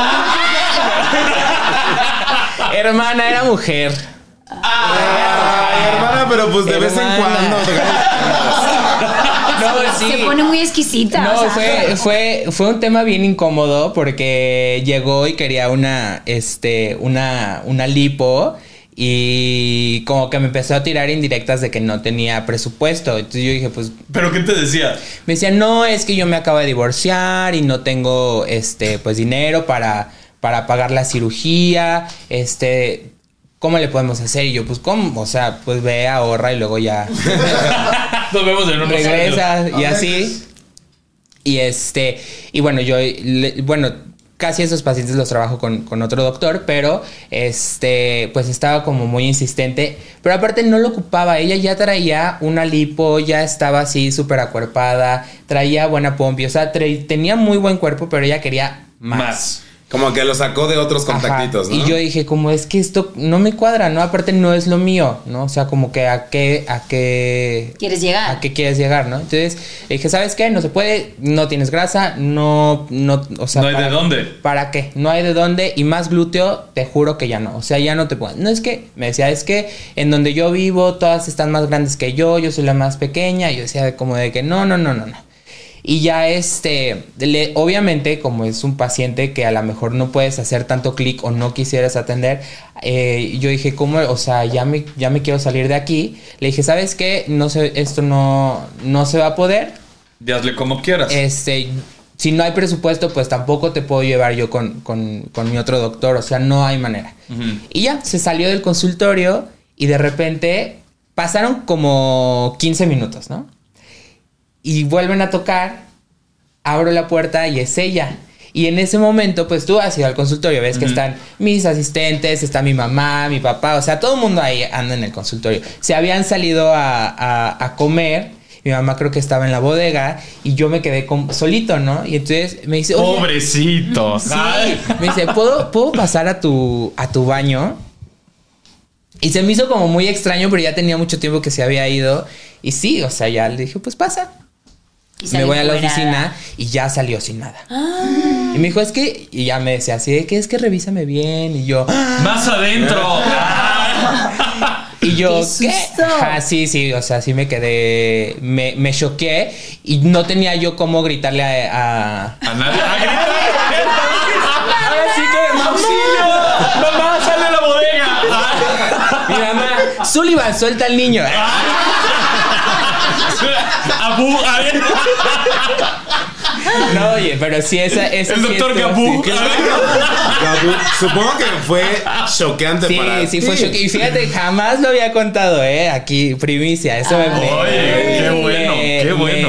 *laughs* Hermana, era mujer. Ay, hermana, pero pues de vez en cuando. No, *laughs* sí. Se pone muy exquisita. No, o sea. fue, fue, fue un tema bien incómodo porque llegó y quería una, este, una, una lipo y como que me empezó a tirar indirectas de que no tenía presupuesto. Entonces yo dije, pues, ¿Pero qué te decía? me decía, no, es que yo me acabo de divorciar y no tengo, este, pues dinero para, para pagar la cirugía, este... ¿Cómo le podemos hacer? Y yo, pues, ¿cómo? O sea, pues ve, ahorra y luego ya *laughs* Nos vemos en unos regresa y así. Y este, y bueno, yo, le- bueno, casi esos pacientes los trabajo con, con otro doctor, pero este, pues estaba como muy insistente. Pero aparte no lo ocupaba, ella ya traía una lipo, ya estaba así súper acuerpada, traía buena pompi, o sea, tenía muy buen cuerpo, pero ella quería más. Más. Como que lo sacó de otros Ajá. contactitos, ¿no? Y yo dije, como es que esto no me cuadra, ¿no? Aparte no es lo mío, ¿no? O sea, como que a qué, a qué... ¿Quieres llegar? ¿A qué quieres llegar, no? Entonces le dije, ¿sabes qué? No se puede, no tienes grasa, no, no, o sea... No hay de ¿para- dónde. ¿Para qué? No hay de dónde y más glúteo, te juro que ya no. O sea, ya no te puedo. No es que, me decía, es que en donde yo vivo todas están más grandes que yo, yo soy la más pequeña. Y yo decía como de que no, no, no, no, no. Y ya este, le- obviamente como es un paciente que a lo mejor no puedes hacer tanto clic o no quisieras atender, eh, yo dije, ¿cómo? O sea, ya me, ya me quiero salir de aquí. Le dije, ¿sabes qué? No sé, esto no, no se va a poder. Y hazle como quieras. Este, si no hay presupuesto, pues tampoco te puedo llevar yo con, con- con mi otro doctor. O sea, no hay manera. Y ya, se salió del consultorio y de repente pasaron como 15 minutos, ¿no? Y vuelven a tocar, abro la puerta y es ella. Y en ese momento, pues tú has ido al consultorio, ves que están mis asistentes, está mi mamá, mi papá, o sea, todo el mundo ahí anda en el consultorio. Se habían salido a, a- a comer, mi mamá creo que estaba en la bodega y yo me quedé con- solito, ¿no? Y entonces me dice, "Oye, Pobrecito. *laughs* Sí. Me dice, ¿puedo, ¿puedo pasar a tu, a tu baño? Y se me hizo como muy extraño, pero ya tenía mucho tiempo que se había ido. Y sí, o sea, ya le dije, pues pasa. Y me voy a la oficina y ya salió sin nada. Y me dijo, es que, y ya me decía así, de que es que revísame bien. Y yo, Más adentro. *laughs* y yo, ¡Qué ¿qué? Ajá, sí, sí, o sea, sí me quedé, me, me choqué y no tenía yo cómo gritarle a- a, A nadie. ¡A gritar! Ahora sí que, ¡Auxilio! ¡Mamá, sale a la bodega! Mi mamá, Sullivan, suelta al niño. *laughs* Abu, a ver. *laughs* No, oye, pero sí, esa, esa El sí doctor. Gabu, *laughs* Supongo que fue choqueante Sí, para sí, ti. fue choque. Y fíjate, jamás lo había contado, ¿eh? Aquí, primicia. Eso me, me- Oye, qué bueno, qué bueno.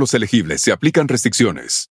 elegibles se aplican restricciones.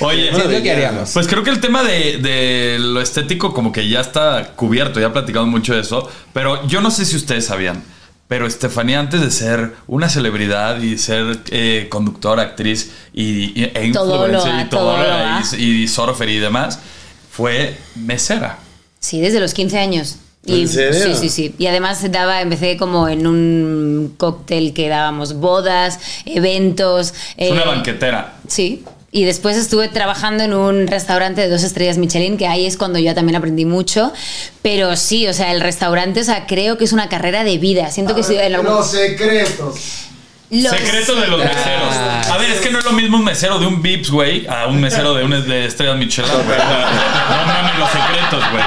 Oye, que haríamos. Pues creo que el tema de, de lo estético como que ya está cubierto, ya he platicado mucho de eso, pero yo no sé si ustedes sabían, pero Estefanía antes de ser una celebridad y ser eh, conductora, actriz y, y- e Todóloga, influencer y, todóloga todóloga. y, y surfer y demás, fue mesera. Sí, desde los 15 años. Y, ¿En serio? Sí, sí, sí. Y además daba, empecé como en un cóctel que dábamos bodas, eventos. Es una eh, banquetera. Sí. Y después estuve trabajando en un restaurante de dos estrellas Michelin, que ahí es cuando yo también aprendí mucho. Pero sí, o sea, el restaurante, o sea, creo que es una carrera de vida. Siento que sí, en algún- Los secretos. Los- Secreto de los meseros. A ver, es que no es lo mismo un mesero de un Vips, güey, a un mesero de una de estrellas Michelin. güey. No mames los secretos, güey.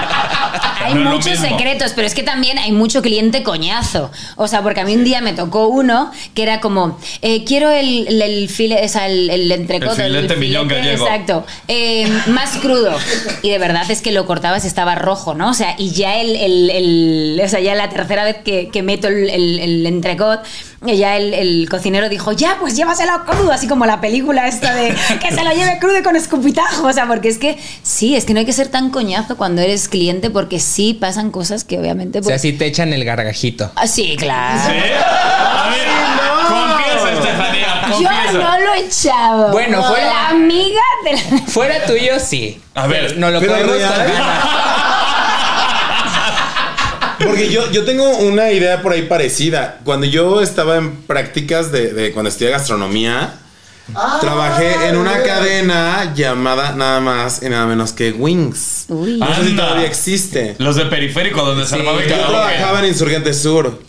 *laughs* Hay No muchos secretos, pero es que también hay mucho cliente coñazo. O sea, porque a mí un día me tocó uno que era como, eh, quiero el, el, el file- o sea, el, el entrecot, El filete millón gallego. Exacto. Eh, más crudo. Y de verdad es que lo cortabas y estaba rojo, ¿no? O sea, y ya el, o sea, ya la tercera vez que, que meto el, el, el entrecot, y ya el, el cocinero dijo, ya, pues llévaselo crudo, así como la película esta de *laughs* que se lo lleve crudo y con escupitajo. O sea, porque es que sí, es que no hay que ser tan coñazo cuando eres cliente porque sí pasan cosas que obviamente... o sea, pues- sí te echan el gargajito. Ah, sí, claro. ¿Sí? A ver, confiesa, Estefanía, Yo no lo he echado. Bueno, fuera- La amiga de la... Fuera tuyo, sí. A ver, no lo pero podemos. *laughs* Porque yo, yo tengo una idea por ahí parecida. Cuando yo estaba en prácticas de, de cuando estudié gastronomía, Ah, trabajé en una cadena llamada nada más y nada menos que Wings. Uy. No sé si Anda. todavía existe. Los de periférico donde se armaba el Yo karaoke. trabajaba en Insurgente Sur.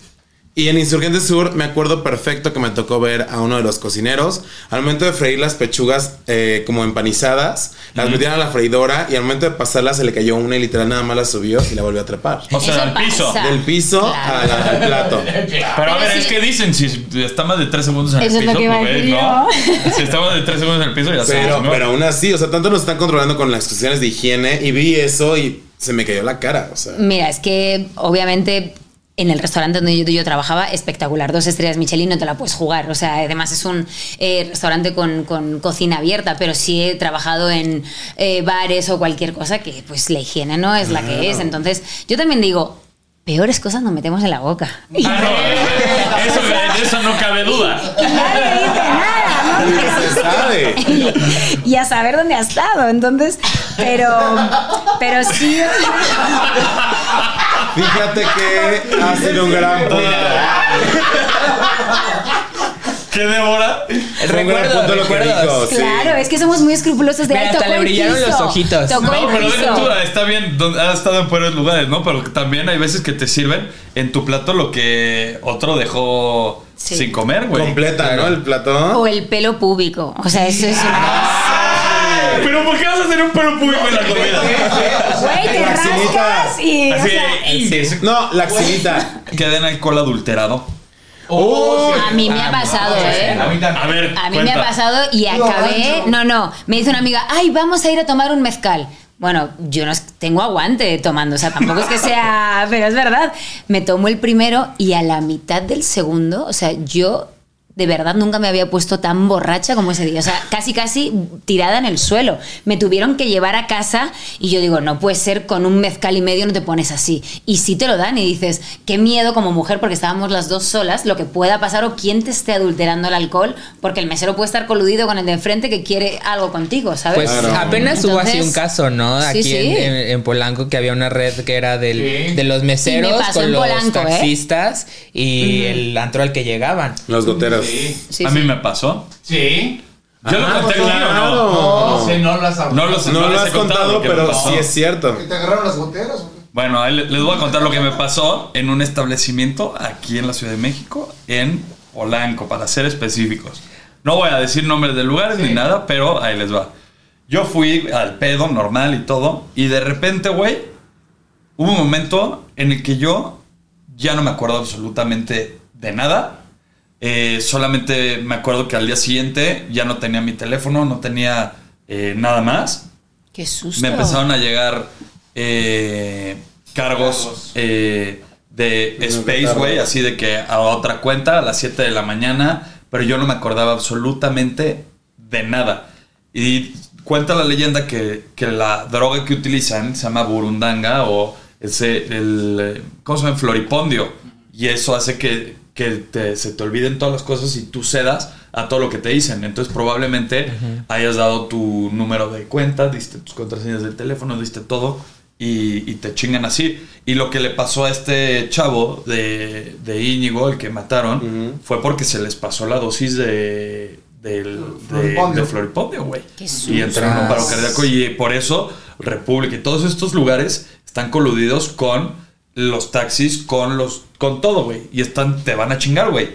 Y en Insurgente Sur me acuerdo perfecto que me tocó ver a uno de los cocineros. Al momento de freír las pechugas eh, como empanizadas, las metían a la freidora y al momento de pasarlas se le cayó una y literal nada más la subió y la volvió a trepar. O sea, Eso al piso. Del piso Claro. a la- al plato. *laughs* Pero a Pero ver, sí. es que dicen, si está más de 3 segundos en Eso el es lo piso, que pues, ¿no? *laughs* Si está más de 3 segundos en el piso, ya sabes, Pero, ¿no? pero aún así, o sea, tanto nos están controlando con las cuestiones de higiene y vi eso y se me cayó la cara. O sea, Mira, es que obviamente en el restaurante donde yo, yo trabajaba, espectacular. Dos estrellas Michelin no te la puedes jugar. O sea, además es un eh, restaurante con, con cocina abierta, pero sí he trabajado en eh, bares o cualquier cosa que pues la higiene no es la que es. Entonces, yo también digo, peores cosas nos metemos en la boca. Y Ah, no, eso, de eso no cabe duda. *laughs* nadie dice nada, ¿no? se sabe. *laughs* y a saber dónde ha estado. Entonces, pero, pero sí. *laughs* Fíjate que *laughs* ha sido un gran punto. ¿Qué Débora? Fue un gran Recuerdo, punto lo que recuerdos. dijo, sí. Claro, es que somos muy escrupulosos de Mira, "Ay, hasta le brillaron piso, los ojitos. Tocó No, el pero piso. deja tú, está bien, don- has estado en peores lugares, ¿no? Pero también hay veces que te sirven en tu plato lo que otro dejó Sí. sin comer, güey. Completa, ¿no? El plato. O el pelo púbico. O sea, eso es una. Pero ¿por qué vas hacer un pelo público en la comida? Güey, te rascas y. o Así, indes. No, la axilita. Que den alcohol adulterado. A mí me ha pasado, ¿eh? A ver, A mí me ha pasado y acabé. No, no. Me dice una amiga, ay, vamos a ir a tomar un mezcal. Bueno, yo no es- tengo aguante tomando, o sea, tampoco es que sea, pero es verdad. Me tomo el primero y a la mitad del segundo, o sea, yo de verdad nunca me había puesto tan borracha como ese día. O sea, casi, casi tirada en el suelo. Me tuvieron que llevar a casa y yo digo, no puede ser con un mezcal y medio no te pones así. Y sí te lo dan y dices, qué miedo como mujer porque estábamos las dos solas, lo que pueda pasar o quién te esté adulterando el alcohol, porque el mesero puede estar coludido con el de enfrente que quiere algo contigo, ¿sabes? Pues apenas hubo así un caso, ¿no? Aquí sí. En, en- en Polanco que había una red que era del, Sí. de los meseros me con los Polanco, ¿eh? taxistas y el antro al que llegaban. Los Sí. Sí, a sí. mí me pasó. Sí. Yo lo Ah, conté pues o no. claro. No sé, no lo has hablado. No. No lo les has he contado que pero sí es cierto. ¿Y te agarraron las goteras? Bueno, les voy a contar lo que me pasó en un establecimiento aquí en la Ciudad de México, en Polanco, para ser específicos. No voy a decir nombres de lugares ni nada, pero ahí les va. Yo fui al pedo normal y todo, y de repente, güey, hubo un momento en el que yo ya no me acuerdo absolutamente de nada. Eh, solamente me acuerdo que al día siguiente ya no tenía mi teléfono, no tenía eh, nada más. Qué susto. Me empezaron a llegar eh, cargos Cargos. eh, de Unos Space, retardos. güey, así de que a otra cuenta a las 7 de la mañana, pero yo no me acordaba absolutamente de nada. Y cuenta la leyenda que, que la droga que utilizan se llama burundanga o ese, el, ¿cómo se llama? Floripondio. Y eso hace que, que te- se te olviden todas las cosas y tú cedas a todo lo que te dicen. Entonces probablemente hayas dado tu número de cuenta, diste tus contraseñas del teléfono, diste todo y, y te chingan así. Y lo que le pasó a este chavo de, de Íñigo, el que mataron, fue porque se les pasó la dosis de, del, de, Floripondio. güey. Y entraron en un paro cardíaco y por eso República y todos estos lugares están coludidos con los taxis, con los con todo, güey. Y están te van a chingar, güey.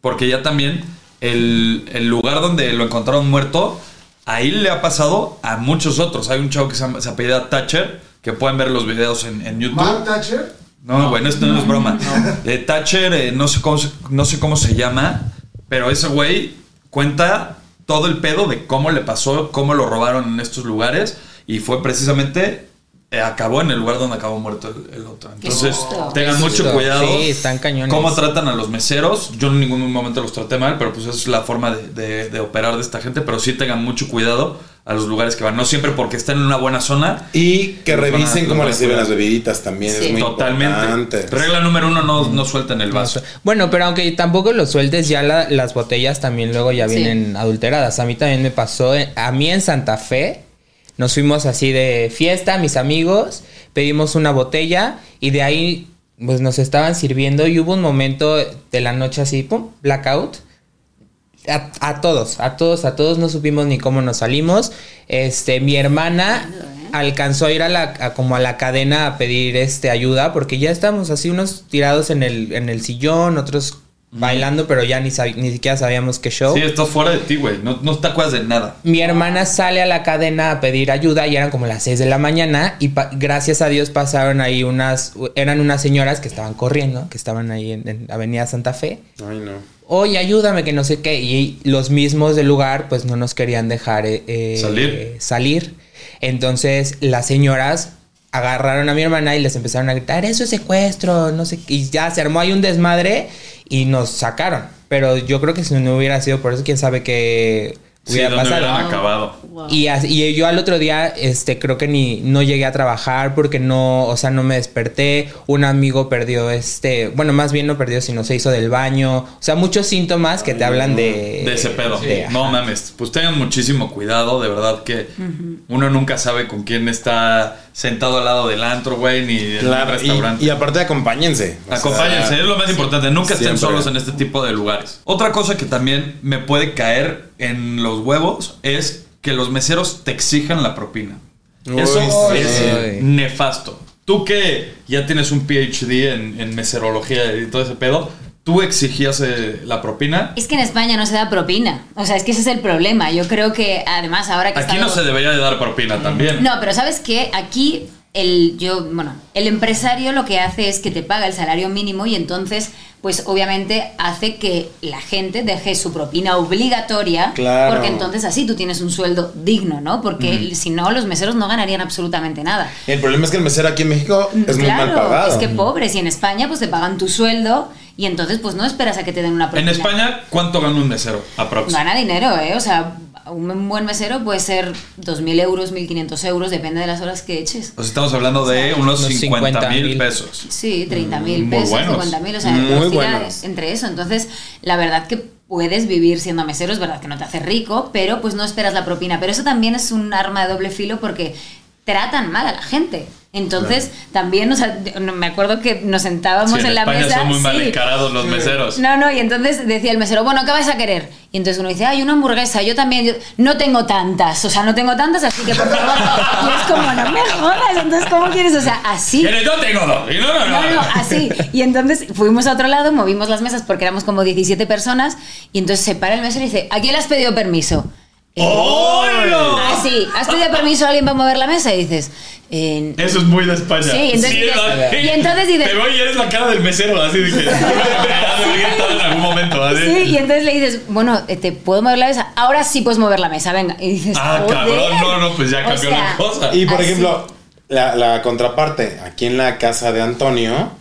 Porque ya también el, el lugar donde lo encontraron muerto, ahí le ha pasado a muchos otros. Hay un chavo que se, se apellida Thatcher, que pueden ver los videos en, en YouTube. Mark Thatcher. No, bueno, esto no es broma. Eh, Thatcher, eh, no, sé cómo, se- no sé cómo se llama, pero ese güey cuenta todo el pedo de cómo le pasó, cómo lo robaron en estos lugares y fue precisamente, acabó en el lugar donde acabó muerto el, el otro. Entonces, susto. tengan mucho susto. cuidado. Sí, están cañones. Cómo tratan a los meseros. Yo en ningún momento los traté mal, pero pues esa es la forma de, de- de operar de esta gente. Pero sí tengan mucho cuidado a los lugares que van. No siempre porque estén en una buena zona. Y que a- revisen cómo les sirven las bebiditas también. Sí. Es muy Totalmente. importante. Regla número uno, no, no suelten el vaso. Bueno, pero aunque tampoco lo sueltes, ya la- las botellas también luego ya Sí. vienen adulteradas. A mí también me pasó, eh, a mí en Santa Fe, nos fuimos así de fiesta, mis amigos, pedimos una botella y de ahí pues nos estaban sirviendo y hubo un momento de la noche así, pum, blackout. A, todos, a todos, a todos no supimos ni cómo nos salimos. Este, mi hermana alcanzó a ir a la, como a la cadena a pedir este ayuda porque ya estábamos así unos tirados en el, en el sillón, otros bailando, pero ya ni, sab- ni siquiera sabíamos qué show. Sí, estás fuera de ti, güey. No, no te acuerdas de nada. Mi hermana sale a la cadena a pedir ayuda y eran como las 6 de la mañana y gracias a Dios pasaron ahí unas, eran unas señoras que estaban corriendo, que estaban ahí en, en Avenida Santa Fe. Ay, no. Oye, ayúdame, que no sé qué. Y los mismos del lugar pues no nos querían dejar eh, eh, Salir. eh, salir. Entonces las señoras agarraron a mi hermana y les empezaron a gritar, eso es secuestro, no sé qué. Y ya se armó ahí un desmadre y nos sacaron. Pero yo creo que si no hubiera sido por eso, quién sabe qué hubiera ¿dónde pasado. hubieran acabado? Y, yo al otro día, este, creo que ni no llegué a trabajar porque no, o sea, no me desperté. Un amigo perdió, este, bueno, más bien no perdió, sino se hizo del baño. O sea, muchos síntomas que te hablan de... De ese pedo. de- no mames. Pues tengan muchísimo cuidado, de verdad que uno nunca sabe con quién está sentado al lado del antro, güey, ni en Claro, un y, restaurante. y aparte acompáñense. Sea, Acompáñense, es lo más importante. Nunca estén Siempre. solos en este tipo de lugares. Otra cosa que también me puede caer en los huevos es que los meseros te exijan la propina. Uy, Eso sí. es nefasto. Tú que ya tienes un PhD en, en meserología y todo ese pedo, ¿tú exigías eh, la propina? Es que en España no se da propina. O sea, es que ese es el problema. Yo creo que además ahora que Aquí está no se debería de dar propina también. No, pero ¿sabes qué? Aquí el yo, bueno, el empresario lo que hace es que te paga el salario mínimo y entonces pues obviamente hace que la gente deje su propina obligatoria Claro. porque entonces así tú tienes un sueldo digno, ¿no? Porque si no los meseros no ganarían absolutamente nada. El problema es que el mesero aquí en México es muy Claro, mal pagado. Es que pobres y en España pues te pagan tu sueldo Y entonces, pues no esperas a que te den una En propina. España, ¿cuánto gana un mesero? Aprox. Gana dinero, ¿eh? O sea, un buen mesero puede ser 2.000 euros, 1.500 euros, depende de las horas que eches. O sea, estamos hablando de unos Unos 50 mil 50,000. pesos. Sí, 30 mil Muy pesos, buenos. 50 mil, o sea, Muy buenos. entre eso. Entonces, la verdad que puedes vivir siendo mesero, es verdad que no te hace rico, pero pues no esperas la propina. Pero eso también es un arma de doble filo porque tratan mal a la gente. Entonces, también, o sea, me acuerdo que nos sentábamos Sí, en en, la España mesa. son muy sí. mal encarados los meseros. No, no, y entonces decía el mesero, bueno, ¿qué vas a querer? Y entonces uno dice, ay, una hamburguesa, yo también, yo- no tengo tantas, o sea, no tengo tantas, así que por favor. *laughs* Y es como, no me jodas, entonces, ¿cómo quieres? O sea, así. ¿Quieres? Yo tengo dos. Y no, no, no. No, no, así. Y entonces fuimos a otro lado, movimos las mesas porque éramos como 17 personas, y entonces se para el mesero y dice, ¿a quién le has pedido permiso? ¡Hola! Así, ¿has pedido permiso a alguien para mover la mesa? Y dices, eh, Eso es muy de España. Sí, entonces dices- ¿no? y entonces dices- Te voy y eres la cara del mesero, así de que. Me había gritado en algún momento, así. Sí, y entonces le dices, bueno, eh, ¿te puedo mover la mesa? Ahora sí puedes mover la mesa, venga. Y dices, Ah, "Joder". cabrón, no, no, pues ya O cambió sea, la cosa. Y por Así. ejemplo, la, la contraparte, aquí en la casa de Antonio,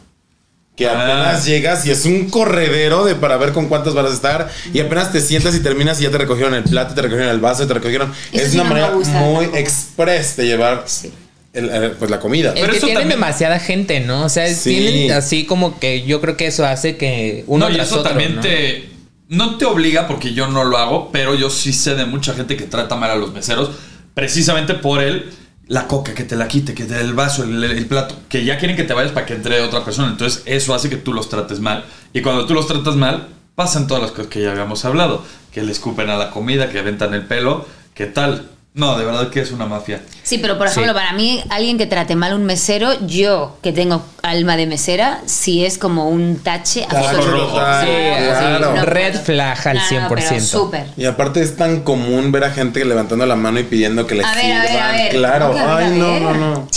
que Ah. apenas llegas y es un corredero de para ver con cuántos vas a estar, y apenas te sientas y terminas y ya te recogieron el plato, te recogieron el vaso, te recogieron. Eso es sí una no manera gusta. muy express de llevar Sí. el- el- pues la comida. Es Pero que eso tienen también- demasiada gente, ¿no? O sea, Sí. tienen así como que yo creo que eso hace que uno no, y eso otro, también ¿no? te. No te obliga, porque yo no lo hago, pero yo sí sé de mucha gente que trata mal a los meseros, precisamente por el. La coca, que te la quite, que te dé el vaso, el, plato, que ya quieren que te vayas para que entre otra persona. Entonces, eso hace que tú los trates mal. Y cuando tú los tratas mal, pasan todas las cosas que ya habíamos hablado: que le escupen a la comida, que aventan el pelo, ¿qué tal? No, de verdad que es una mafia. Sí, pero por ejemplo, Sí. para mí, alguien que trate mal a un mesero, yo que tengo alma de mesera, sí es como un tache absoluto. total, Sí, claro. No, red pero- flag al No, no, 100%. pero súper. Y aparte es tan común ver a gente levantando la mano y pidiendo que ver, sirvan. Claro, ¿Cómo que a ver, ay no, no, no.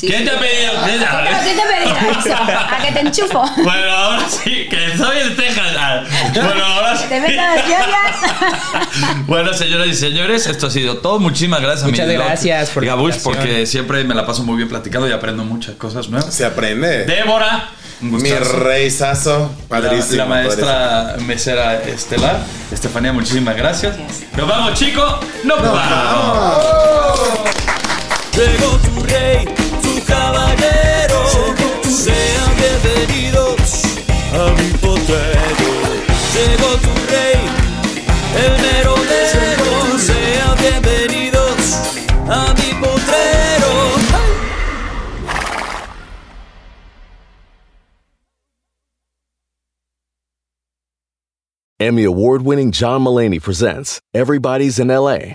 Sí, ¿Quién te ha pedido? ¿Quién te ha pedido? *laughs* Eso, a que te enchufo. Bueno, ahora sí, que soy el Texas. Bueno, ahora sí. Te meto las. *laughs* Bueno, señoras y señores, esto ha sido todo. Muchísimas gracias Muchas a mi gracias por Gabush, porque siempre me la paso muy bien platicando y aprendo muchas cosas nuevas. Se aprende. Débora, un Mi reizazo, padrísimo. la maestra mesera estelar, Estefanía, muchísimas gracias. Gracias. Nos vamos, chicos. Nos vamos. Llegó tu rey, Sean bienvenidos a mi potrero. Llegó tu rey, el. Sean bienvenidos a mi potrero. Emmy award winning John Mullaney presents Everybody's in LA,